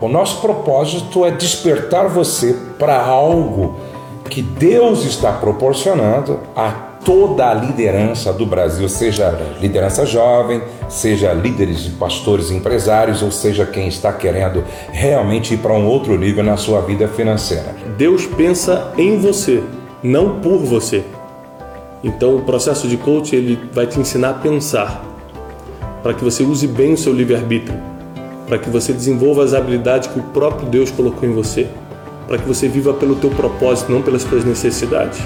O nosso propósito é despertar você para algo que Deus está proporcionando a toda a liderança do Brasil, seja liderança jovem, seja líderes de pastores empresários, ou seja quem está querendo realmente ir para um outro nível na sua vida financeira. Deus pensa em você, não por você. Então o processo de coaching ele vai te ensinar a pensar, para que você use bem o seu livre-arbítrio, para que você desenvolva as habilidades que o próprio Deus colocou em você, para que você viva pelo teu propósito, não pelas suas necessidades.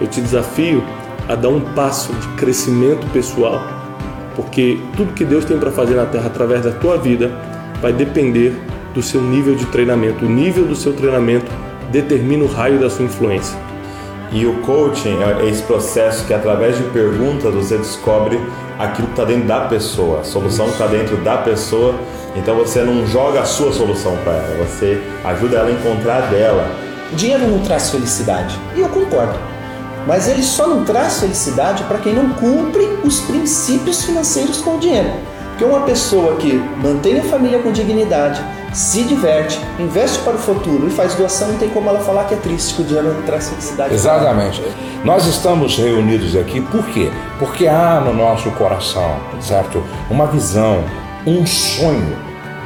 Eu te desafio a dar um passo de crescimento pessoal, porque tudo que Deus tem para fazer na terra através da tua vida vai depender do seu nível de treinamento. O nível do seu treinamento determina o raio da sua influência. E o coaching é esse processo que, através de perguntas, você descobre aquilo que está dentro da pessoa, a solução está dentro da pessoa. Então você não joga a sua solução para ela, você ajuda ela a encontrar dela. O dinheiro não traz felicidade, e eu concordo. Mas ele só não traz felicidade para quem não cumpre os princípios financeiros com o dinheiro. Porque uma pessoa que mantém a família com dignidade, se diverte, investe para o futuro e faz doação, não tem como ela falar que é triste, que o dinheiro não traz felicidade. Exatamente. Nós estamos reunidos aqui por quê? Porque há no nosso coração, certo? Uma visão, um sonho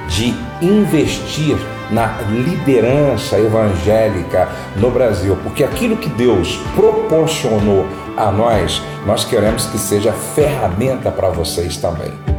de investir na liderança evangélica no Brasil, porque aquilo que Deus proporcionou a nós, nós queremos que seja ferramenta para vocês também.